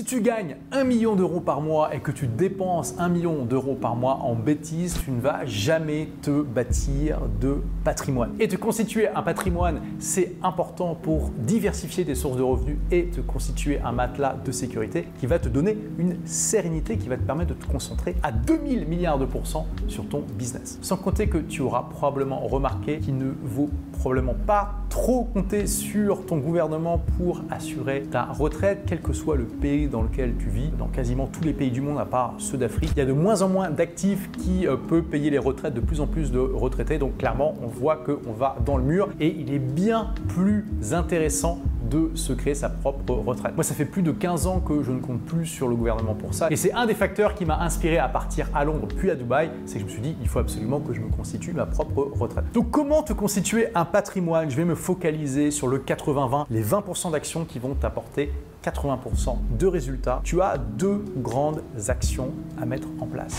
Si tu gagnes 1 million d'euros par mois et que tu dépenses 1 million d'euros par mois en bêtises, tu ne vas jamais te bâtir de patrimoine. Et te constituer un patrimoine, c'est important pour diversifier tes sources de revenus et te constituer un matelas de sécurité qui va te donner une sérénité qui va te permettre de te concentrer à 2000 milliards de pourcents sur ton business. Sans compter que tu auras probablement remarqué qu'il ne vaut probablement pas trop compter sur ton gouvernement pour assurer ta retraite, quel que soit le pays dans lequel tu vis. Dans quasiment tous les pays du monde, à part ceux d'Afrique, il y a de moins en moins d'actifs qui euh, peuvent payer les retraites, de plus en plus de retraités. Donc clairement, on voit qu'on va dans le mur et il est bien plus intéressant de se créer sa propre retraite. Moi, ça fait plus de 15 ans que je ne compte plus sur le gouvernement pour ça. Et c'est un des facteurs qui m'a inspiré à partir à Londres puis à Dubaï. C'est que je me suis dit, il faut absolument que je me constitue ma propre retraite. Donc, comment te constituer un patrimoine? Je vais me focaliser sur le 80-20, les 20% d'actions qui vont t'apporter 80% de résultats. Tu as deux grandes actions à mettre en place.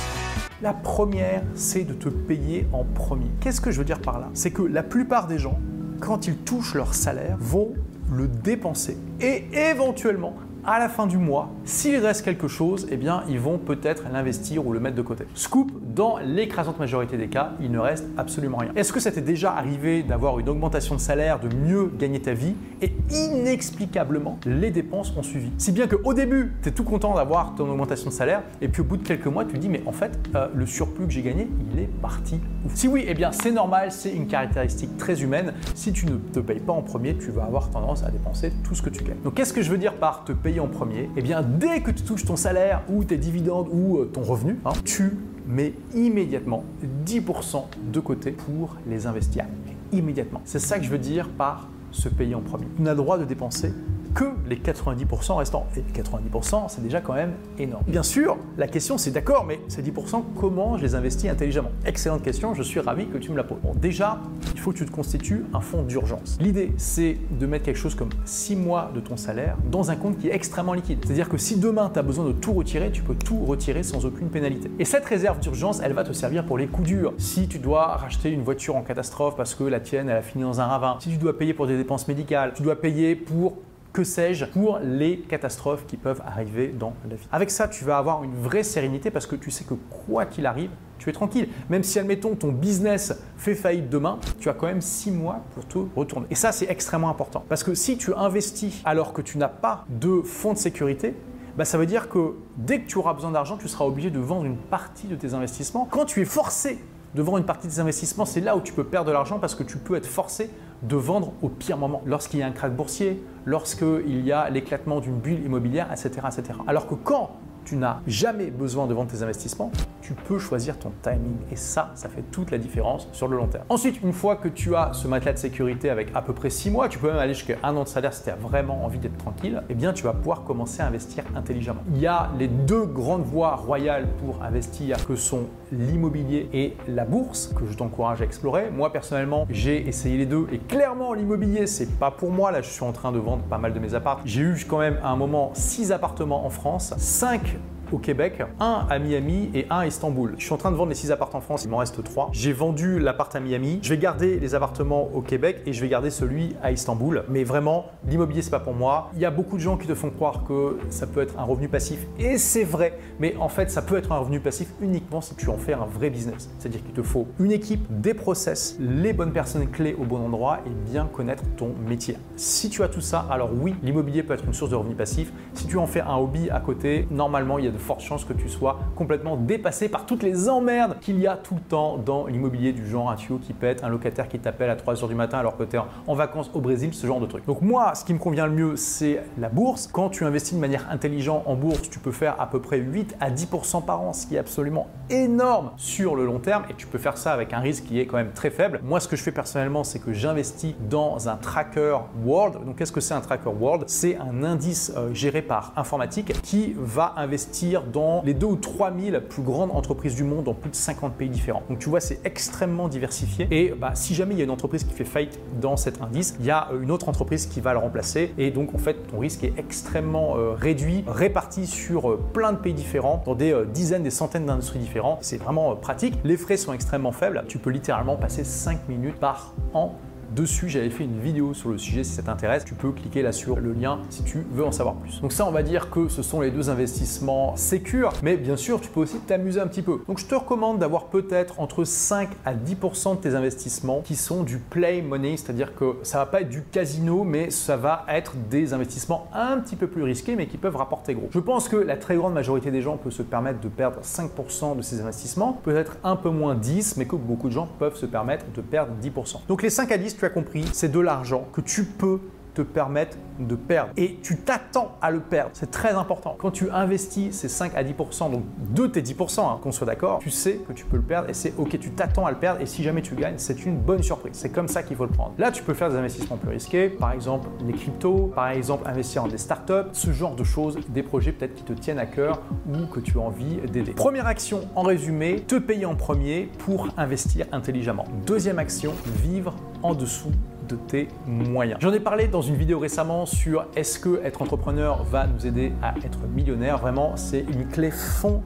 La première, c'est de te payer en premier. Qu'est-ce que je veux dire par là? C'est que la plupart des gens, quand ils touchent leur salaire, vont le dépenser et éventuellement à la fin du mois, s'il reste quelque chose, eh bien, ils vont peut-être l'investir ou le mettre de côté. Scoop, dans l'écrasante majorité des cas, il ne reste absolument rien. Est-ce que ça t'est déjà arrivé d'avoir une augmentation de salaire, de mieux gagner ta vie et inexplicablement, les dépenses ont suivi? Si bien qu'au début, tu es tout content d'avoir ton augmentation de salaire et puis au bout de quelques mois, tu dis mais en fait, euh, le surplus que j'ai gagné, il est parti. Si oui, eh bien, c'est normal, c'est une caractéristique très humaine. Si tu ne te payes pas en premier, tu vas avoir tendance à dépenser tout ce que tu gagnes. Donc, qu'est-ce que je veux dire par te payer en premier, eh bien dès que tu touches ton salaire ou tes dividendes ou euh, ton revenu, hein, tu mets immédiatement 10% de côté pour les investir. Immédiatement. C'est ça que je veux dire par se payer en premier. Tu n'as le droit de dépenser que les 90% restants. Et 90%, c'est déjà quand même énorme. Bien sûr, la question c'est d'accord, mais ces 10%, comment je les investis intelligemment? Excellente question, je suis ravi que tu me la poses. Bon, déjà, il faut que tu te constitues un fonds d'urgence. L'idée, c'est de mettre quelque chose comme 6 mois de ton salaire dans un compte qui est extrêmement liquide. C'est-à-dire que si demain tu as besoin de tout retirer, tu peux tout retirer sans aucune pénalité. Et cette réserve d'urgence, elle va te servir pour les coups durs. Si tu dois racheter une voiture en catastrophe parce que la tienne, elle a fini dans un ravin, si tu dois payer pour des dépenses médicales, tu dois payer pour que sais-je, pour les catastrophes qui peuvent arriver dans la vie. Avec ça, tu vas avoir une vraie sérénité parce que tu sais que quoi qu'il arrive, tu es tranquille. Même si, admettons, ton business fait faillite demain, tu as quand même six mois pour te retourner. Et ça, c'est extrêmement important. Parce que si tu investis alors que tu n'as pas de fonds de sécurité, bah, ça veut dire que dès que tu auras besoin d'argent, tu seras obligé de vendre une partie de tes investissements. Quand tu es forcé de vendre une partie de tes investissements, c'est là où tu peux perdre de l'argent parce que tu peux être forcé de vendre au pire moment. Lorsqu'il y a un crack boursier, lorsqu'il y a l'éclatement d'une bulle immobilière, etc., etc. Alors que quand tu n'as jamais besoin de vendre tes investissements, tu peux choisir ton timing. Et ça, ça fait toute la différence sur le long terme. Ensuite, une fois que tu as ce matelas de sécurité avec à peu près 6 mois, tu peux même aller jusqu'à un an de salaire si tu as vraiment envie d'être tranquille, eh bien tu vas pouvoir commencer à investir intelligemment. Il y a les deux grandes voies royales pour investir que sont l'immobilier et la bourse que je t'encourage à explorer. Moi personnellement, j'ai essayé les deux et clairement l'immobilier, c'est pas pour moi. Là, je suis en train de vendre pas mal de mes appartements. J'ai eu quand même un moment 6 appartements en France, 5 au Québec, un à Miami et un à Istanbul. Je suis en train de vendre les 6 appartements en France, il m'en reste 3. J'ai vendu l'appart à Miami, je vais garder les appartements au Québec et je vais garder celui à Istanbul. Mais vraiment, l'immobilier, c'est pas pour moi. Il y a beaucoup de gens qui te font croire que ça peut être un revenu passif et c'est vrai, mais en fait, ça peut être un revenu passif uniquement si tu en fais un vrai business. C'est-à-dire qu'il te faut une équipe, des process, les bonnes personnes clés au bon endroit et bien connaître ton métier. Si tu as tout ça, alors oui, l'immobilier peut être une source de revenus passifs. Si tu en fais un hobby à côté, normalement, il y a de fortes chances que tu sois complètement dépassé par toutes les emmerdes qu'il y a tout le temps dans l'immobilier du genre un tuyau qui pète, un locataire qui t'appelle à 3h du matin alors que tu es en vacances au Brésil, ce genre de truc. Donc moi, ce qui me convient le mieux, c'est la bourse. Quand tu investis de manière intelligente en bourse, tu peux faire à peu près 8 à 10% par an, ce qui est absolument énorme sur le long terme et tu peux faire ça avec un risque qui est quand même très faible. Moi, ce que je fais personnellement, c'est que j'investis dans un tracker world. Donc qu'est-ce que c'est un tracker world? C'est un indice euh, géré par informatique qui va investir dans les 2 ou 3 000 plus grandes entreprises du monde dans plus de 50 pays différents. Donc tu vois, c'est extrêmement diversifié. Et bah, si jamais il y a une entreprise qui fait faillite dans cet indice, il y a euh, une autre entreprise qui va le remplacer. Et donc en fait, ton risque est extrêmement euh, réduit, réparti sur euh, plein de pays différents, dans des dizaines, des centaines d'industries différentes. C'est vraiment pratique. Les frais sont extrêmement faibles. Tu peux littéralement passer 5 minutes par an dessus. J'avais fait une vidéo sur le sujet si ça t'intéresse. Tu peux cliquer là sur le lien si tu veux en savoir plus. Donc ça, on va dire que ce sont les deux investissements sécures, mais bien sûr, tu peux aussi t'amuser un petit peu. Donc je te recommande d'avoir peut-être entre 5 à 10% de tes investissements qui sont du play money, c'est-à-dire que ça va pas être du casino, mais ça va être des investissements un petit peu plus risqués, mais qui peuvent rapporter gros. Je pense que la très grande majorité des gens peut se permettre de perdre 5% de ces investissements, peut-être un peu moins 10, mais que beaucoup de gens peuvent se permettre de perdre 10%. Donc les 5 à 10, tu as compris, c'est de l'argent que tu peux te permettre de perdre. Et tu t'attends à le perdre. C'est très important. Quand tu investis ces 5 à 10%, donc de tes 10%, hein, qu'on soit d'accord, tu sais que tu peux le perdre et c'est ok, tu t'attends à le perdre et si jamais tu gagnes, c'est une bonne surprise. C'est comme ça qu'il faut le prendre. Là, tu peux faire des investissements plus risqués, par exemple les cryptos, par exemple investir dans des startups, ce genre de choses, des projets peut-être qui te tiennent à cœur ou que tu as envie d'aider. Première action en résumé, te payer en premier pour investir intelligemment. Deuxième action, vivre en dessous de tes moyens. J'en ai parlé dans une vidéo récemment sur est-ce que être entrepreneur va nous aider à être millionnaire. Vraiment, c'est une clé fondamentale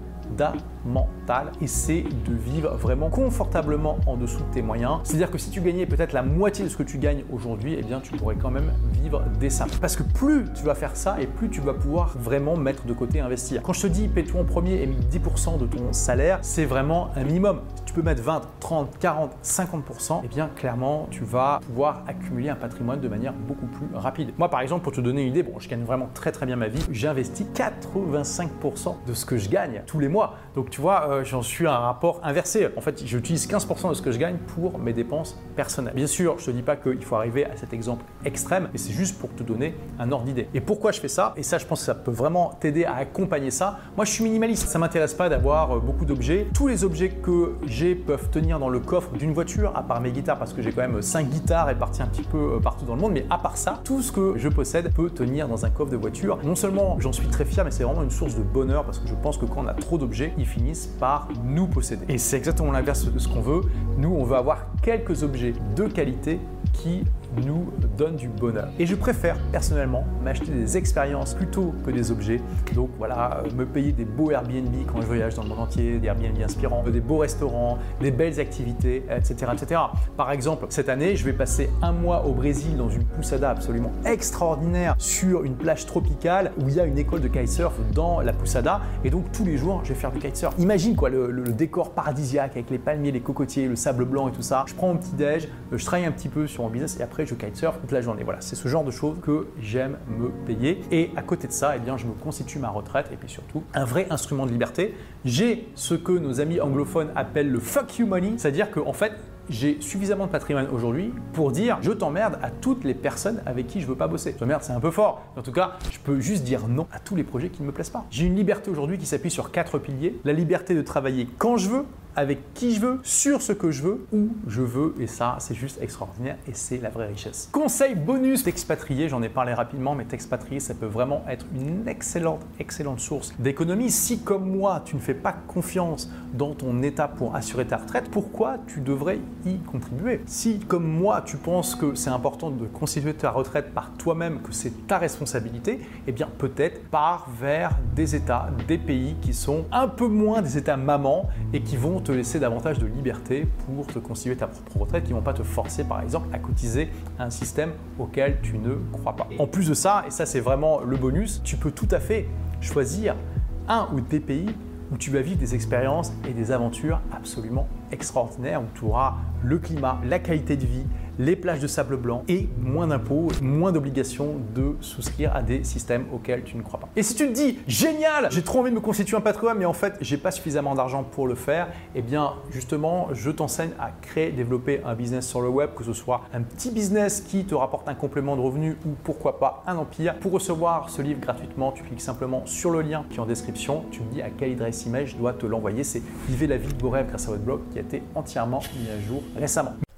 mental et c'est de vivre vraiment confortablement en dessous de tes moyens. C'est-à-dire que si tu gagnais peut-être la moitié de ce que tu gagnes aujourd'hui, eh bien tu pourrais quand même vivre décemment. Parce que plus tu vas faire ça et plus tu vas pouvoir vraiment mettre de côté investir. Quand je te dis paie-toi en premier et 10% de ton salaire, c'est vraiment un minimum. Si tu peux mettre 20, 30, 40, 50%, eh bien clairement tu vas pouvoir accumuler un patrimoine de manière beaucoup plus rapide. Moi par exemple, pour te donner une idée, bon, je gagne vraiment très très bien ma vie, j'investis 85% de ce que je gagne tous les mois. Donc tu vois, euh, j'en suis à un rapport inversé. En fait, j'utilise 15% de ce que je gagne pour mes dépenses personnelles. Bien sûr, je ne te dis pas qu'il faut arriver à cet exemple extrême, mais c'est juste pour te donner un ordre d'idée. Et pourquoi je fais ça? Et ça, je pense que ça peut vraiment t'aider à accompagner ça. Moi, je suis minimaliste. Ça m'intéresse pas d'avoir euh, beaucoup d'objets. Tous les objets que j'ai peuvent tenir dans le coffre d'une voiture, à part mes guitares, parce que j'ai quand même 5 guitares réparties un petit peu euh, partout dans le monde. Mais à part ça, tout ce que je possède peut tenir dans un coffre de voiture. Non seulement j'en suis très fier, mais c'est vraiment une source de bonheur parce que je pense que quand on a trop d'objets, ils finissent par nous posséder. Et c'est exactement l'inverse de ce qu'on veut. Nous, on veut avoir quelques objets de qualité qui nous donne du bonheur. Et je préfère personnellement m'acheter des expériences plutôt que des objets. Donc voilà, euh, me payer des beaux Airbnb quand je voyage dans le monde entier, des Airbnb inspirants, des beaux restaurants, des belles activités, etc. etc. Par exemple, cette année, je vais passer un mois au Brésil dans une poussada absolument extraordinaire sur une plage tropicale où il y a une école de kitesurf dans la poussada. Et donc tous les jours, je vais faire du kitesurf. Imagine quoi, le, le décor paradisiaque avec les palmiers, les cocotiers, le sable blanc et tout ça. Je prends mon petit déj, euh, je travaille un petit peu sur mon business et après je kitesurf toute la journée. Voilà, c'est ce genre de choses que j'aime me payer. Et à côté de ça, eh bien, je me constitue ma retraite et puis surtout un vrai instrument de liberté. J'ai ce que nos amis anglophones appellent le fuck you money, c'est-à-dire qu'en en fait, j'ai suffisamment de patrimoine aujourd'hui pour dire je t'emmerde à toutes les personnes avec qui je veux pas bosser. T'emmerde, c'est un peu fort. En tout cas, je peux juste dire non à tous les projets qui ne me plaisent pas. J'ai une liberté aujourd'hui qui s'appuie sur quatre piliers. La liberté de travailler quand je veux, avec qui je veux, sur ce que je veux, où je veux, et ça, c'est juste extraordinaire et c'est la vraie richesse. Conseil bonus d'expatrier, j'en ai parlé rapidement, mais t'expatrier, ça peut vraiment être une excellente, excellente source d'économie. Si, comme moi, tu ne fais pas confiance dans ton état pour assurer ta retraite, pourquoi tu devrais y contribuer? Si, comme moi, tu penses que c'est important de constituer ta retraite par toi-même, que c'est ta responsabilité, eh bien, peut-être pars vers des États, des pays qui sont un peu moins des États mamans et qui vont te laisser davantage de liberté pour te constituer ta propre retraite, qui ne vont pas te forcer par exemple à cotiser un système auquel tu ne crois pas. En plus de ça, et ça c'est vraiment le bonus, tu peux tout à fait choisir un ou des pays où tu vas vivre des expériences et des aventures absolument extraordinaires, où tu auras le climat, la qualité de vie, les plages de sable blanc et moins d'impôts, moins d'obligations de souscrire à des systèmes auxquels tu ne crois pas. Et si tu te dis génial, j'ai trop envie de me constituer un patrimoine, mais en fait j'ai pas suffisamment d'argent pour le faire, eh bien justement je t'enseigne à créer, développer un business sur le web, que ce soit un petit business qui te rapporte un complément de revenus ou pourquoi pas un empire. Pour recevoir ce livre gratuitement, tu cliques simplement sur le lien qui est en description, tu me dis à quelle adresse email je dois te l'envoyer. C'est Vivez la vie de vos grâce à votre blog qui a été entièrement mis à jour récemment.